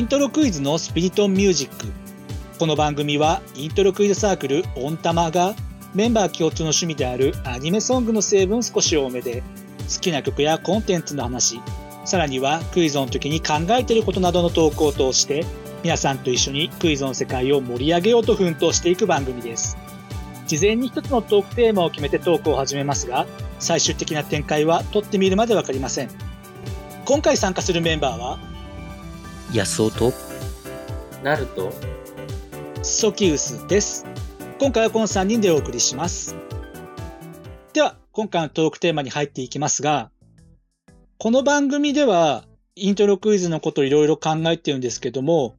イントロクイズのスピリトンミュージック。この番組はイントロクイズサークルオンタマがメンバー共通の趣味であるアニメソングの成分少し多めで好きな曲やコンテンツの話さらにはクイズの時に考えていることなどの投稿を通して皆さんと一緒にクイズの世界を盛り上げようと奮闘していく番組です。事前に一つのトークテーマを決めてトークを始めますが最終的な展開は撮ってみるまでわかりません。今回参加するメンバーは安尾と。なるとソキウスです。今回はこの3人でお送りします。では今回のトークテーマに入っていきますがこの番組ではイントロクイズのことをいろいろ考えてるんですけども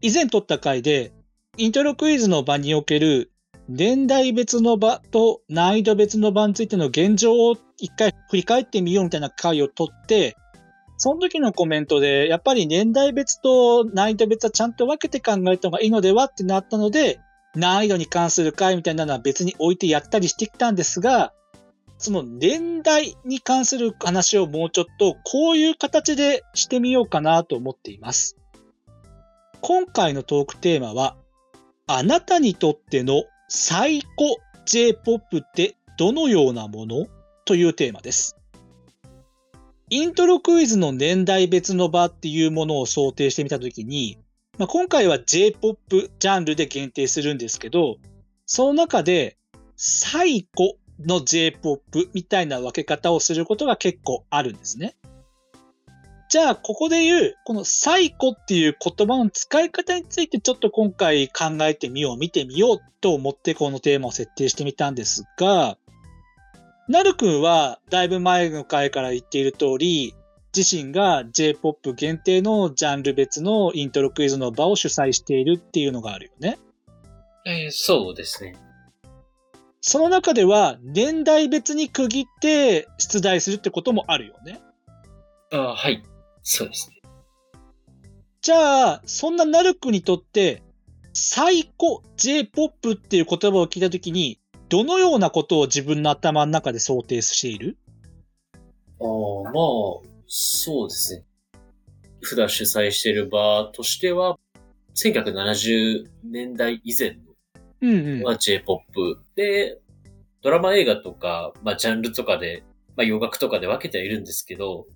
以前撮った回でイントロクイズの場における年代別の場と難易度別の場についての現状を一回振り返ってみようみたいな回を取って、その時のコメントで、やっぱり年代別と難易度別はちゃんと分けて考えた方がいいのではってなったので、難易度に関する回みたいなのは別に置いてやったりしてきたんですが、その年代に関する話をもうちょっとこういう形でしてみようかなと思っています。今回のトークテーマは、あなたにとっての最古 J-POP ってどのようなもの？というテーマです。イントロクイズの年代別の場っていうものを想定してみたときに、まあ、今回は J-POP ジャンルで限定するんですけど、その中で最古の J-POP みたいな分け方をすることが結構あるんですね。じゃあ、ここで言う、この最古っていう言葉の使い方についてちょっと今回考えてみよう、見てみようと思ってこのテーマを設定してみたんですが、なるくんはだいぶ前の回から言っている通り、自身が J-POP 限定のジャンル別のイントロクイズの場を主催しているっていうのがあるよね。えーそうですね。その中では年代別に区切って出題するってこともあるよね。あはい。そうですね。じゃあ、そんなナルクにとって、最古 J-POP っていう言葉を聞いたときに、どのようなことを自分の頭の中で想定している？ああ、まあ、そうですね。普段主催している場としては、1970年代以前うんうん。のは J-POP で、ドラマ映画とか、まあジャンルとかで、まあ洋楽とかで分けてはいるんですけど、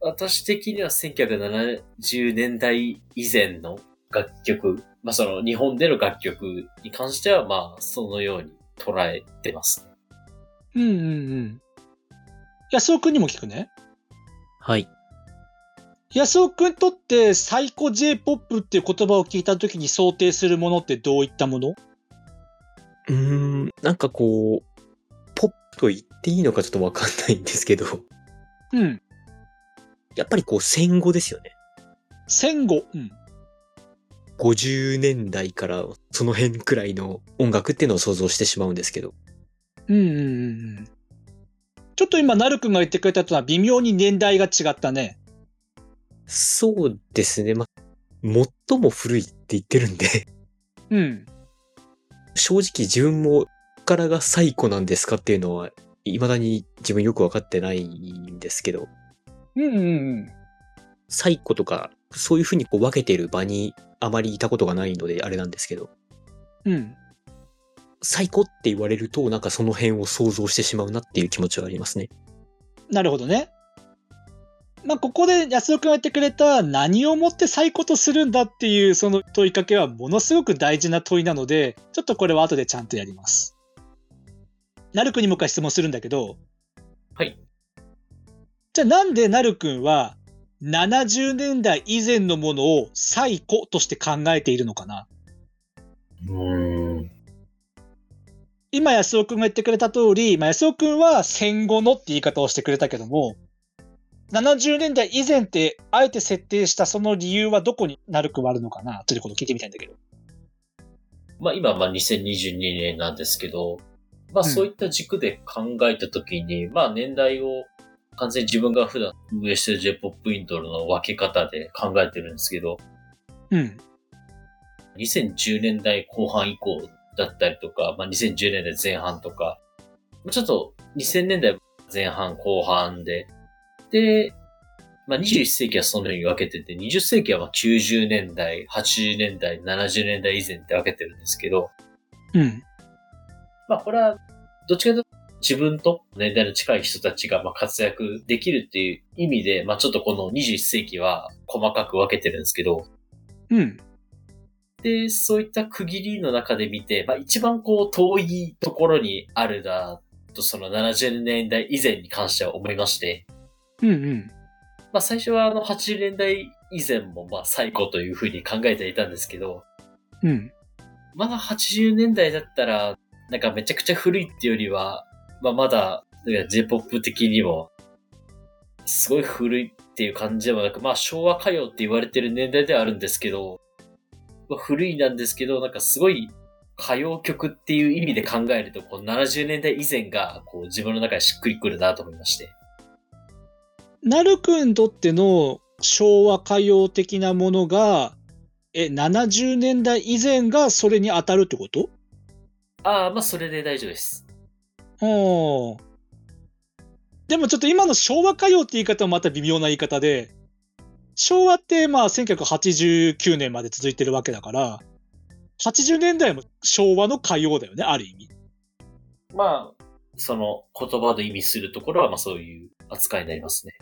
私的には1970年代以前の楽曲、まあその日本での楽曲に関してはまあそのように捉えてますね。うんうんうん。安尾くんにも聞くね。はい。安尾くんにとって最古 J-POP っていう言葉を聞いたときに想定するものってどういったもの？うーん、なんかこう、ポップと言っていいのかちょっとわかんないんですけど、うん。やっぱりこう戦後ですよね。戦後。うん。50年代からその辺くらいの音楽っていうのを想像してしまうんですけど。うんうんうんうん。ちょっと今、なるくんが言ってくれたとは微妙に年代が違ったね。そうですね。まあ、最も古いって言ってるんで、うん。正直自分もからが最古なんですかっていうのは、未だに自分よくわかってないんですけど、うんうんうん。最古とか、そういうふうにこう分けてる場にあまりいたことがないのであれなんですけど、うん。最古って言われると、なんかその辺を想像してしまうなっていう気持ちはありますね。なるほどね。まあ、ここで安尾くんが言ってくれた何をもって最古とするんだっていうその問いかけはものすごく大事な問いなので、ちょっとこれは後でちゃんとやります。なるくんにもう一回質問するんだけど、はい。じゃあなんでなるくんは70年代以前のものを最古として考えているのかな？うーん。今安尾くんが言ってくれた通り、まあ、安尾くんは戦後のって言い方をしてくれたけども、70年代以前ってあえて設定したその理由はどこになるくはあるのかな？ということを聞いてみたいんだけど。まあ今、まあ2022年なんですけど、まあうんそういった軸で考えたときに、まあ年代を完全に自分が普段運営してる J-POP イントロの分け方で考えてるんですけど、うん。2010年代後半以降だったりとか、まあ2010年代前半とか、ちょっと2000年代前半後半で、で、まあ、21世紀はそのように分けてて、20世紀はまあ90年代、80年代、70年代以前って分けてるんですけど、うん。まあ、これは、どっちかというと自分と年代の近い人たちがまあ活躍できるっていう意味で、まあ、ちょっとこの21世紀は細かく分けてるんですけど、うん。で、そういった区切りの中で見て、まあ、一番こう遠いところにあるな、とその70年代以前に関しては思いまして、うんうん。まあ最初はあの80年代以前もまあ最高というふうに考えていたんですけど、うん。まだ80年代だったら、なんかめちゃくちゃ古いっていうよりは、まあまだ、J-POP 的にも、すごい古いっていう感じでもなく、まあ昭和歌謡って言われてる年代ではあるんですけど、まあ、古いなんですけど、なんかすごい歌謡曲っていう意味で考えると、こう70年代以前がこう自分の中でしっくりくるなと思いまして。なるくんにとっての昭和歌謡的なものが、え、70年代以前がそれに当たるってこと？ああ、まあそれで大丈夫です。おーでもちょっと今の昭和歌謡って言い方はまた微妙な言い方で、昭和ってまあ1989年まで続いてるわけだから、80年代も昭和の歌謡だよね、ある意味。まあ、その言葉で意味するところはまあそういう扱いになりますね。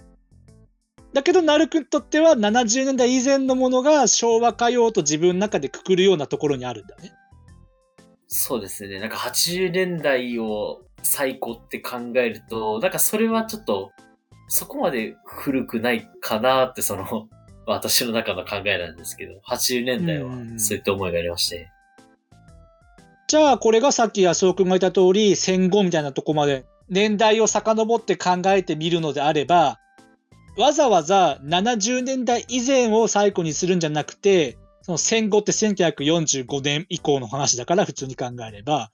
だけど、なるくんにとっては70年代以前のものが昭和歌謡と自分の中でくくるようなところにあるんだね。そうですね。なんか80年代を最高って考えると、なんかそれはちょっと、そこまで古くないかなってその、私の中の考えなんですけど、80年代はうんそういった思いがありまして。じゃあ、これがさっき安尾くんが言った通り、戦後みたいなとこまで年代を遡って考えてみるのであれば、わざわざ70年代以前を最古にするんじゃなくて、その戦後って1945年以降の話だから普通に考えれば、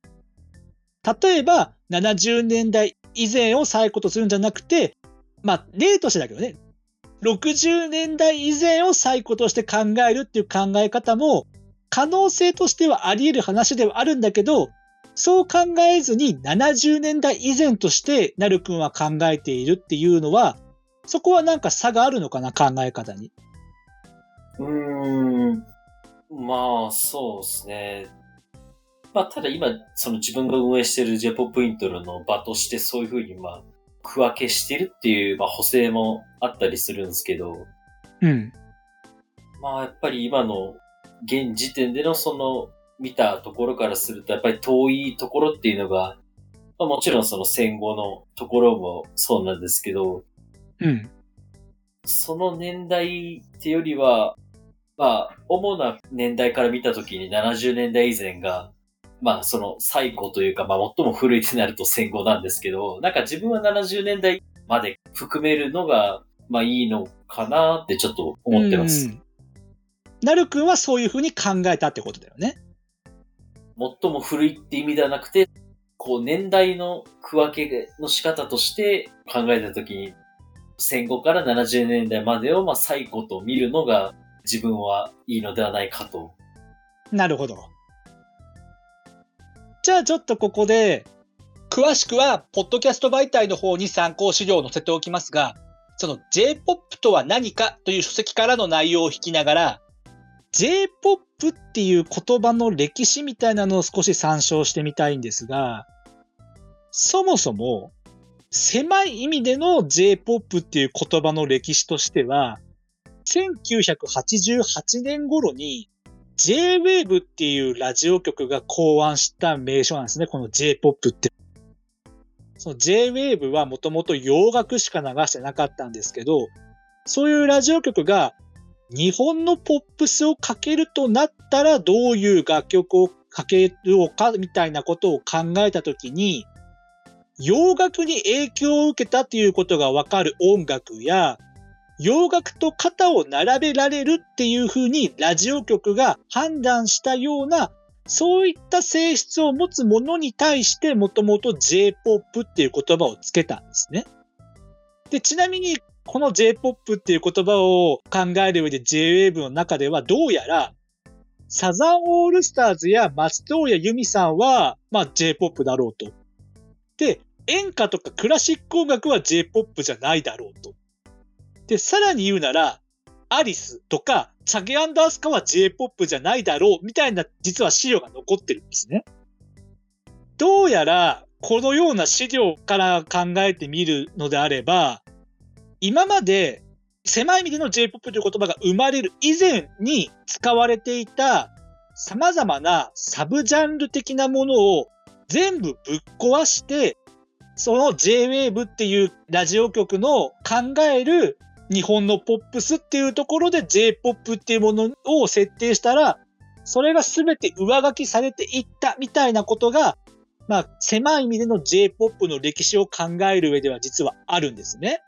例えば70年代以前を最古とするんじゃなくて、まあ例としてだけどね、60年代以前を最古として考えるっていう考え方も可能性としてはあり得る話ではあるんだけど、そう考えずに70年代以前としてなるくんは考えているっていうのは、そこはなんか差があるのかな、考え方に。うーん。まあ、そうですね。まあ、ただ今、その自分が運営している J-POP イントロの場としてそういうふうに、まあ、区分けしてるっていう、まあ、補正もあったりするんですけど、うん。まあ、やっぱり今の現時点でのその見たところからすると、やっぱり遠いところっていうのが、まあ、もちろんその戦後のところもそうなんですけど、うん。その年代ってよりは、まあ、主な年代から見たときに70年代以前が、まあ、その最古というか、まあ、最も古いってなると戦後なんですけど、なんか自分は70年代まで含めるのが、まあいいのかなってちょっと思ってます。うんなるくんはそういうふうに考えたってことだよね。最も古いって意味ではなくて、こう年代の区分けの仕方として考えたときに、戦後から70年代までをまあ最古と見るのが自分はいいのではないかと。なるほど。じゃあちょっとここで、詳しくは、ポッドキャスト媒体の方に参考資料を載せておきますが、その J-POP とは何かという書籍からの内容を引きながら、J-POP っていう言葉の歴史みたいなのを少し参照してみたいんですが、そもそも、狭い意味での J-POP っていう言葉の歴史としては、1988年頃に J-Wave っていうラジオ局が考案した名称なんですね、この J-POP って。その J-Wave はもともと洋楽しか流してなかったんですけど、そういうラジオ局が日本のポップスをかけるとなったらどういう楽曲をかけようかみたいなことを考えたときに、洋楽に影響を受けたということがわかる音楽や、洋楽と肩を並べられるっていうふうにラジオ局が判断したような、そういった性質を持つものに対してもともと J-POP っていう言葉をつけたんですね。で、ちなみにこの J-POP っていう言葉を考える上で J-Wave の中ではどうやらサザンオールスターズや松任谷由実さんは、まあ J-POP だろうと。で、演歌とかクラシック音楽は J-POP じゃないだろうと。で、さらに言うなら、アリスとか、チャゲアンダースカは J-POP じゃないだろう、みたいな、実は資料が残ってるんですね。どうやら、このような資料から考えてみるのであれば、今まで狭い意味での J-POP という言葉が生まれる以前に使われていた様々なサブジャンル的なものを全部ぶっ壊して、その J-Wave っていうラジオ局の考える日本のポップスっていうところで J-POP っていうものを設定したら、それが全て上書きされていったみたいなことが、まあ、狭い意味での J-POP の歴史を考える上では実はあるんですね。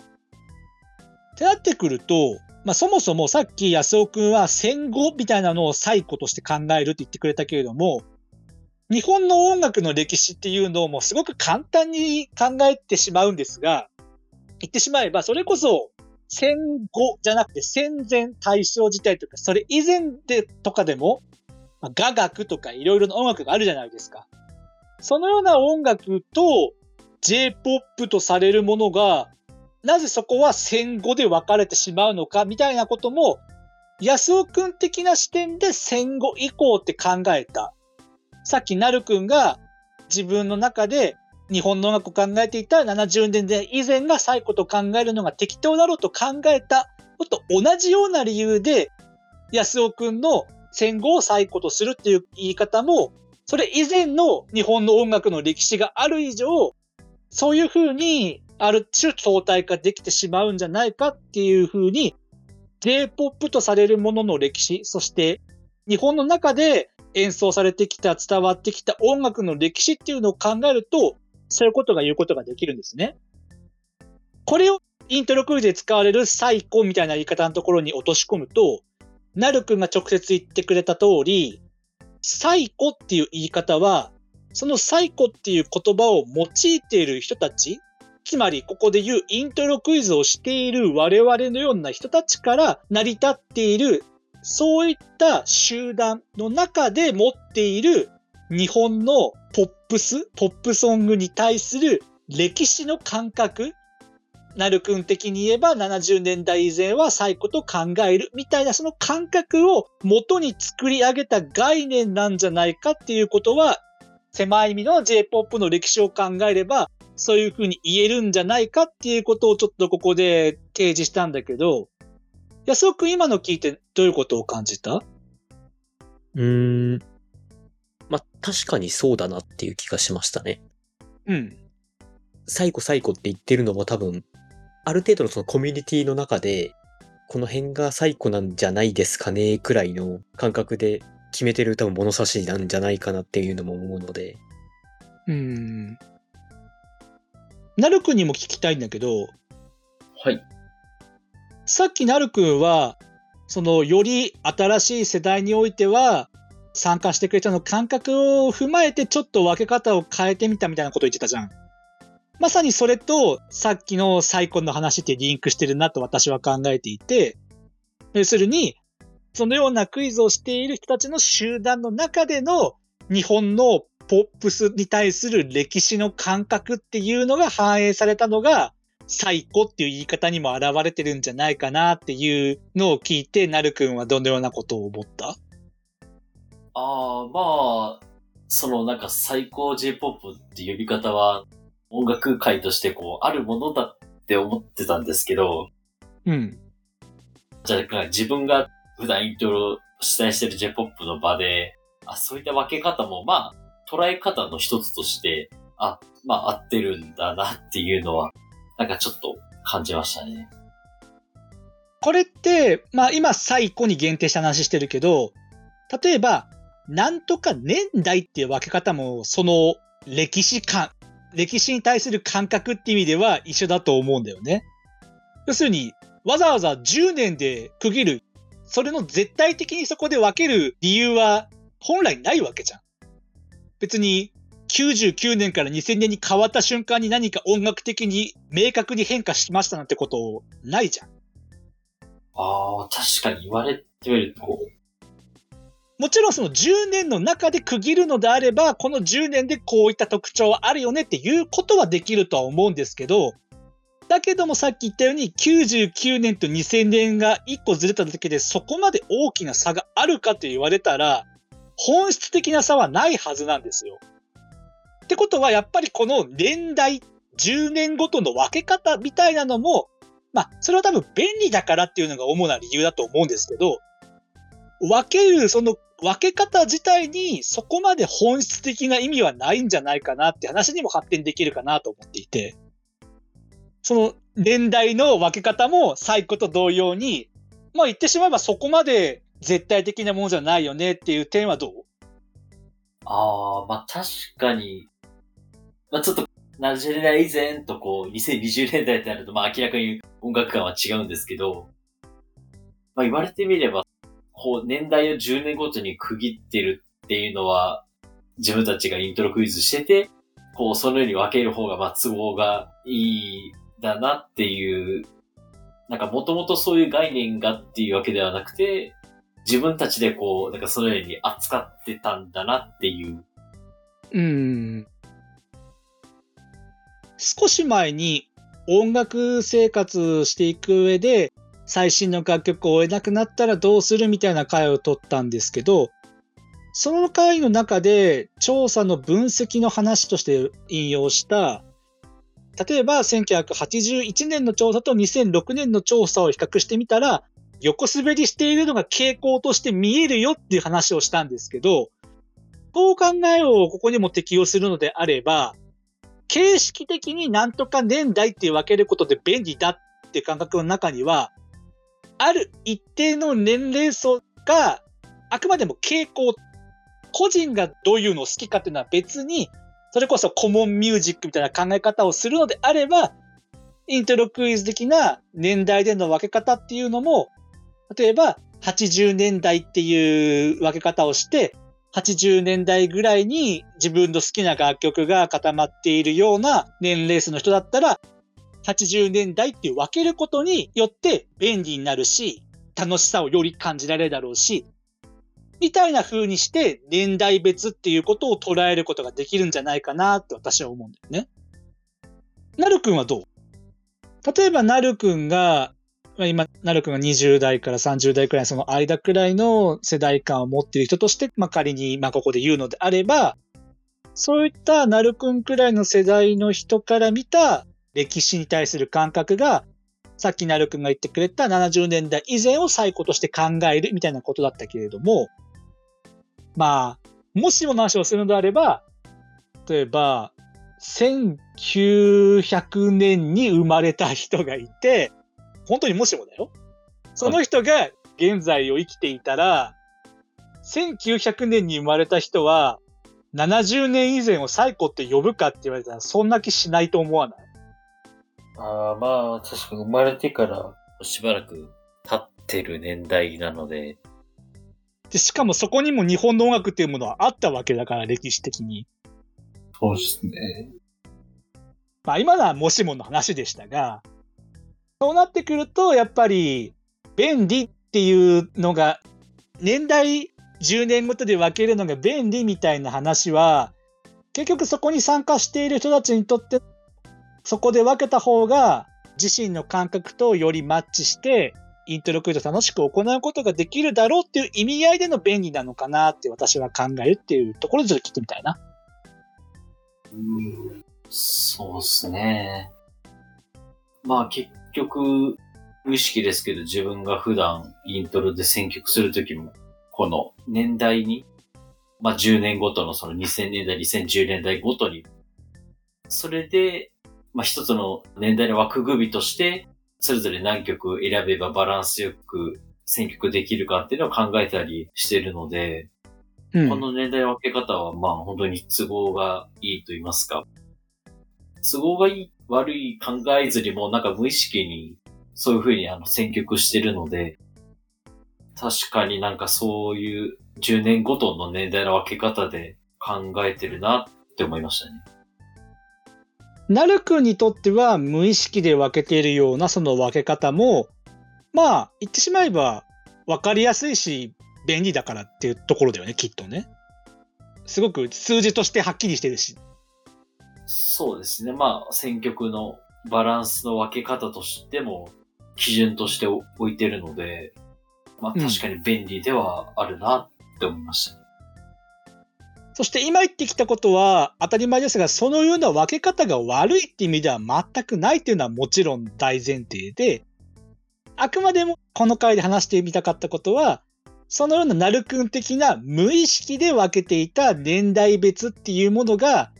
ってなってくると、まあそもそもさっき安尾くんは戦後みたいなのを最古として考えるって言ってくれたけれども、日本の音楽の歴史っていうのをもうすごく簡単に考えてしまうんですが、言ってしまえばそれこそ戦後じゃなくて戦前大正時代とか、それ以前でとかでも、雅楽とかいろいろな音楽があるじゃないですか。そのような音楽と J-POP とされるものが、なぜそこは戦後で分かれてしまうのかみたいなことも、安尾くん的な視点で戦後以降って考えた。さっきなるくんが自分の中で日本の音楽を考えていた70年代以前が最古と考えるのが適当だろうと考えたのと同じような理由で、安尾くんの戦後を最古とするっていう言い方も、それ以前の日本の音楽の歴史がある以上、そういうふうにある種相対化できてしまうんじゃないかっていうふうに、J-POP とされるものの歴史、そして日本の中で演奏されてきた、伝わってきた音楽の歴史っていうのを考えると、そういうことが言うことができるんですね。これをイントロクイズで使われる最古みたいな言い方のところに落とし込むと、なるくんが直接言ってくれた通り、最古っていう言い方は、その最古っていう言葉を用いている人たち、つまりここで言うイントロクイズをしている我々のような人たちから成り立っている、そういった集団の中で持っている日本のポップス、ポップソングに対する歴史の感覚、なるくん的に言えば70年代以前は最古と考えるみたいなその感覚を元に作り上げた概念なんじゃないかっていうことは狭い意味の J-POP の歴史を考えればそういうふうに言えるんじゃないかっていうことをちょっとここで提示したんだけど安尾くん今の聞いてどういうことを感じた？うーん。まあ、確かにそうだなっていう気がしましたね。うん。最後最後って言ってるのも多分、ある程度のそのコミュニティの中で、この辺が最古なんじゃないですかね、くらいの感覚で決めてる多分物差しなんじゃないかなっていうのも思うので。うん。なるくんにも聞きたいんだけど、はい。さっきなるくんは、そのより新しい世代においては、参加してくれたの感覚を踏まえてちょっと分け方を変えてみたみたいなこと言ってたじゃん。まさにそれとさっきのサイコンの話ってリンクしてるなと私は考えていて、要するに、そのようなクイズをしている人たちの集団の中での日本のポップスに対する歴史の感覚っていうのが反映されたのが、最古っていう言い方にも現れてるんじゃないかなっていうのを聞いて、なるくんはどのようなことを思った？ああ、まあ、そのなんか最高 J-POP って呼び方は音楽界としてこうあるものだって思ってたんですけど、うん。じゃあ自分が普段イントロ主催してる J-POP の場で、あ、そういった分け方もまあ捉え方の一つとして、あ、まあ合ってるんだなっていうのは、なんかちょっと感じましたね。これって、まあ今最古に限定した話してるけど、例えば、なんとか年代っていう分け方も、その歴史観、歴史に対する感覚って意味では一緒だと思うんだよね。要するに、わざわざ10年で区切る、それの絶対的にそこで分ける理由は本来ないわけじゃん。別に99年から2000年に変わった瞬間に何か音楽的に明確に変化しましたなんてことないじゃん。ああ、確かに言われてみると、もちろんその10年の中で区切るのであれば、この10年でこういった特徴はあるよねっていうことはできるとは思うんですけど、だけどもさっき言ったように99年と2000年が1個ずれただけでそこまで大きな差があるかと言われたら本質的な差はないはずなんですよ。ってことはやっぱりこの年代10年ごとの分け方みたいなのもまあそれは多分便利だからっていうのが主な理由だと思うんですけど分けるその分け方自体にそこまで本質的な意味はないんじゃないかなって話にも発展できるかなと思っていて。その年代の分け方もサイコと同様に、まあ言ってしまえばそこまで絶対的なものじゃないよねっていう点はどう？ああ、まあ確かに、まあちょっと70年代以前とこう2020年代ってなるとまあ明らかに音楽感は違うんですけど、まあ言われてみれば、こう年代を10年ごとに区切ってるっていうのは自分たちがイントロクイズしてて、こうそのように分ける方がまあ都合がいいだなっていう、なんかもともとそういう概念がっていうわけではなくて、自分たちでこう、なんかそのように扱ってたんだなっていう。うん。少し前に音楽生活していく上で最新の楽曲を追えなくなったらどうするみたいな回を取ったんですけど、その回の中で調査の分析の話として引用した例えば1981年の調査と2006年の調査を比較してみたら、横滑りしているのが傾向として見えるよっていう話をしたんですけど、こう考えをここにも適用するのであれば、形式的になんとか年代って分けることで便利だって感覚の中には、ある一定の年齢層があくまでも傾向、個人がどういうのを好きかっていうのは別にそれこそコモンミュージックみたいな考え方をするのであれば、イントロクイズ的な年代での分け方っていうのも、例えば80年代っていう分け方をして、80年代ぐらいに自分の好きな楽曲が固まっているような年齢層の人だったら、80年代って分けることによって便利になるし、楽しさをより感じられるだろうし、みたいな風にして年代別っていうことを捉えることができるんじゃないかなって私は思うんだよね。なるくんはどう？例えばなるくんが、今、なるくんが20代から30代くらいその間くらいの世代感を持っている人として、まあ、仮に、まあ、ここで言うのであれば、そういったなるくんくらいの世代の人から見た歴史に対する感覚が、さっきなるくんが言ってくれた70年代以前を最古として考えるみたいなことだったけれども、まあ、もしも話をするのであれば、例えば、1900年に生まれた人がいて、本当にもしもだよ。その人が現在を生きていたら、1900年に生まれた人は、70年以前を最古って呼ぶかって言われたら、そんな気しないと思わない？ああ、まあ、確かに生まれてからしばらく経ってる年代なので。で、しかもそこにも日本の音楽っていうものはあったわけだから、歴史的に。そうですね。まあ今のはもしもの話でしたが、そうなってくると、やっぱり便利っていうのが、年代10年ごとで分けるのが便利みたいな話は、結局そこに参加している人たちにとって、そこで分けた方が自身の感覚とよりマッチして、イントロクイズを楽しく行うことができるだろうっていう意味合いでの便利なのかなって私は考えるっていうところでちょっと聞いてみたいな。うんそうですね。まあ結局、無意識ですけど自分が普段イントロで選曲するときも、この年代に、まあ10年ごとのその2000年代、2010年代ごとに、それで、まあ一つの年代の枠組みとして、それぞれ何曲選べばバランスよく選曲できるかっていうのを考えたりしてるので、うんこの年代分け方は、まあ本当に都合がいいと言いますか。都合がいい、悪い考えずにもなんか無意識にそういう風にあの選曲してるので、確かになんかそういう10年ごとの年代の分け方で考えてるなって思いましたね。なるくんにとっては無意識で分けているようなその分け方も、まあ、言ってしまえば分かりやすいし、便利だからっていうところだよね、きっとね。すごく数字としてはっきりしてるし。そうですね。まあ選曲のバランスの分け方としても基準として置いてるので、まあうん確かに便利ではあるなって思いました。そして今言ってきたことは当たり前ですが、そのような分け方が悪いって意味では全くないっていうのはもちろん大前提で、あくまでもこの回で話してみたかったことは、そのようななるくん的な無意識で分けていた年代別っていうものが、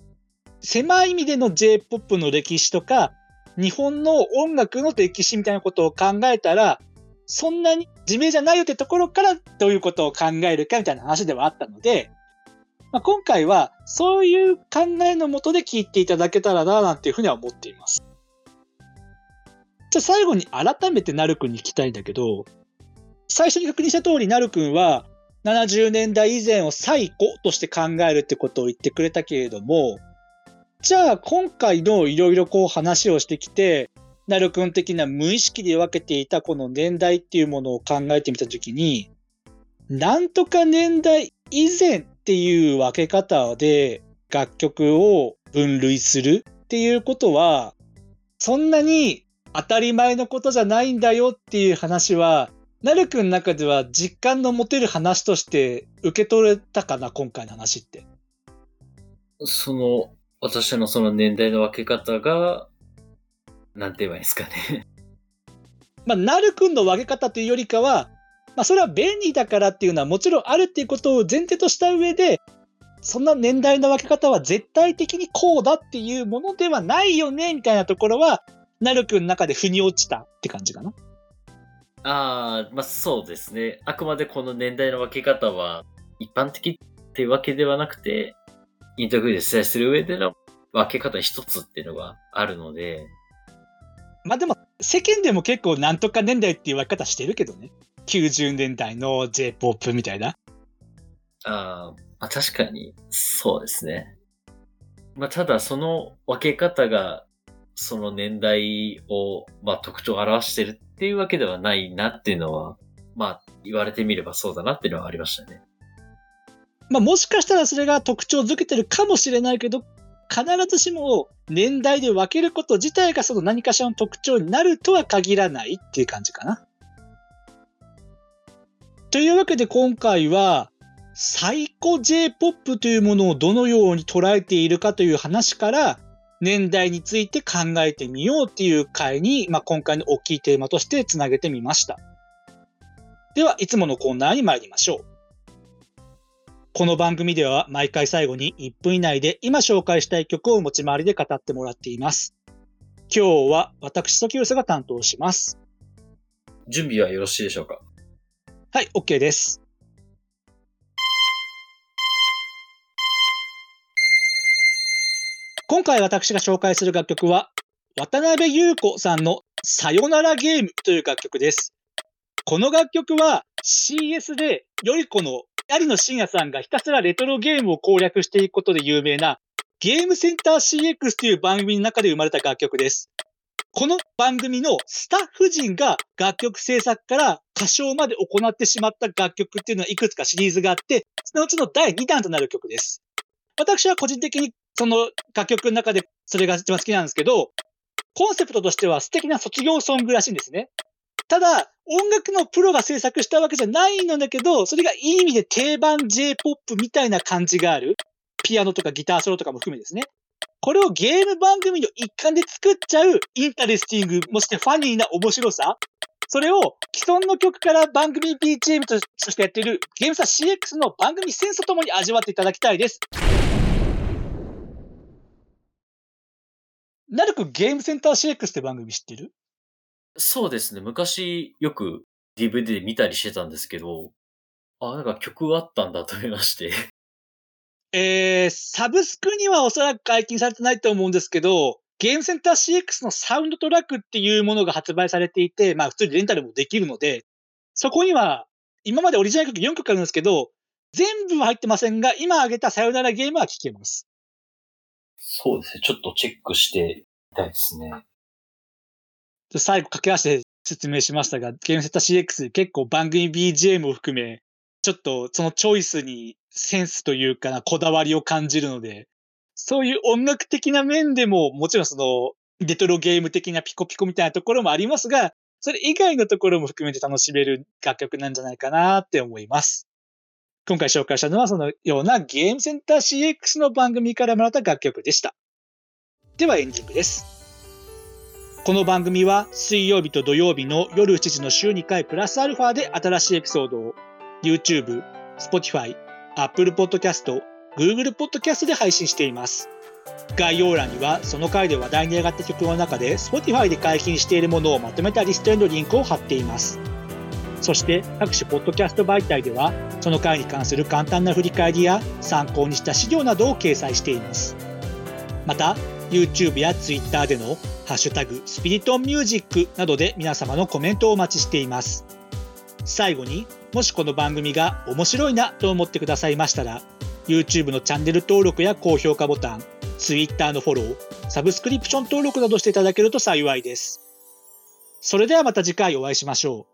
狭い意味での J-POP の歴史とか、日本の音楽の歴史みたいなことを考えたら、そんなに自明じゃないよってところからどういうことを考えるかみたいな話ではあったので、まあ、今回はそういう考えのもとで聞いていただけたらななんていうふうには思っています。じゃあ最後に改めてなるくんに聞きたいんだけど、最初に確認した通りなるくんは70年代以前を最古として考えるってことを言ってくれたけれども、じゃあ今回のいろいろこう話をしてきて、なるくん的な無意識で分けていたこの年代っていうものを考えてみたときに、なんとか年代以前っていう分け方で楽曲を分類するっていうことは、そんなに当たり前のことじゃないんだよっていう話は、なるくんの中では実感の持てる話として受け取れたかな、今回の話って。その、私のその年代の分け方が、なんて言えばいいんですかね。まあ、なるくんの分け方というよりかは、まあ、それは便利だからっていうのはもちろんあるっていうことを前提とした上で、そんな年代の分け方は絶対的にこうだっていうものではないよね、みたいなところは、なるくんの中で腑に落ちたって感じかな。ああ、まあそうですね。あくまでこの年代の分け方は一般的っていうわけではなくて、インタビューで伝えする上での分け方一つっていうのがあるので、まあでも、世間でも結構なんとか年代っていう分け方してるけどね。90年代の J-POP みたいな？ああ確かにそうですね。まあただその分け方がその年代を、まあ特徴を表してるっていうわけではないなっていうのは、まあ言われてみればそうだなっていうのはありましたね。まあもしかしたらそれが特徴づけてるかもしれないけど、必ずしも年代で分けること自体がその何かしらの特徴になるとは限らないっていう感じかな。というわけで今回は、最古 J-POP というものをどのように捉えているかという話から、年代について考えてみようっていう回に、まあ、今回の大きいテーマとしてつなげてみました。では、いつものコーナーに参りましょう。この番組では毎回最後に1分以内で今紹介したい曲を持ち回りで語ってもらっています。今日は私、ソキウスが担当します。準備はよろしいでしょうか？はい、OK です。今回私が紹介する楽曲は、渡辺優子さんのさよならゲームという楽曲です。この楽曲は CS でよりこの有野真也さんがひたすらレトロゲームを攻略していくことで有名なゲームセンター CX という番組の中で生まれた楽曲です。この番組のスタッフ陣が楽曲制作から歌唱まで行ってしまった楽曲っていうのはいくつかシリーズがあって、そのうちの第2弾となる曲です。私は個人的にその楽曲の中でそれが一番好きなんですけど、コンセプトとしては素敵な卒業ソングらしいんですね。ただ、音楽のプロが制作したわけじゃないのだけど、それがいい意味で定番 J-POP みたいな感じがある。ピアノとかギターソロとかも含めですね。これをゲーム番組の一環で作っちゃう interesting、そして funny な面白さ。それを既存の曲から番組 BGM としてやっているゲームサ CX の番組センスとともに味わっていただきたいです。なるくゲームセンター CX って番組知ってる？そうですね。昔よく DVD で見たりしてたんですけど、あ、なんか曲あったんだと思いまして。えー、サブスクにはおそらく解禁されてないと思うんですけど、ゲームセンター CX のサウンドトラックっていうものが発売されていて、まあ普通にレンタルもできるので、そこには今までオリジナル曲4曲あるんですけど、全部は入ってませんが、今挙げたさよならゲームは聴けます。そうですね。ちょっとチェックしてみたいですね。最後駆け足で説明しましたが、ゲームセンター CX 結構番組 BGM を含め、ちょっとそのチョイスにセンスというかな、こだわりを感じるので、そういう音楽的な面でも、もちろんそのレトロゲーム的なピコピコみたいなところもありますが、それ以外のところも含めて楽しめる楽曲なんじゃないかなって思います。今回紹介したのはそのようなゲームセンター CX の番組からもらった楽曲でした。ではエンディングです。この番組は水曜日と土曜日の夜7時の週2回プラスアルファで新しいエピソードを YouTube、Spotify、Apple Podcast、Google Podcast で配信しています。概要欄にはその回で話題に上がった曲の中で Spotify で解禁しているものをまとめたリストへのリンクを貼っています。そして各種ポッドキャスト媒体ではその回に関する簡単な振り返りや参考にした資料などを掲載しています。また YouTube や Twitter でのハッシュタグスピリトンミュージックなどで皆様のコメントをお待ちしています。最後にもしこの番組が面白いなと思ってくださいましたら YouTube のチャンネル登録や高評価ボタン Twitter のフォロー、サブスクリプション登録などしていただけると幸いです。それではまた次回お会いしましょう。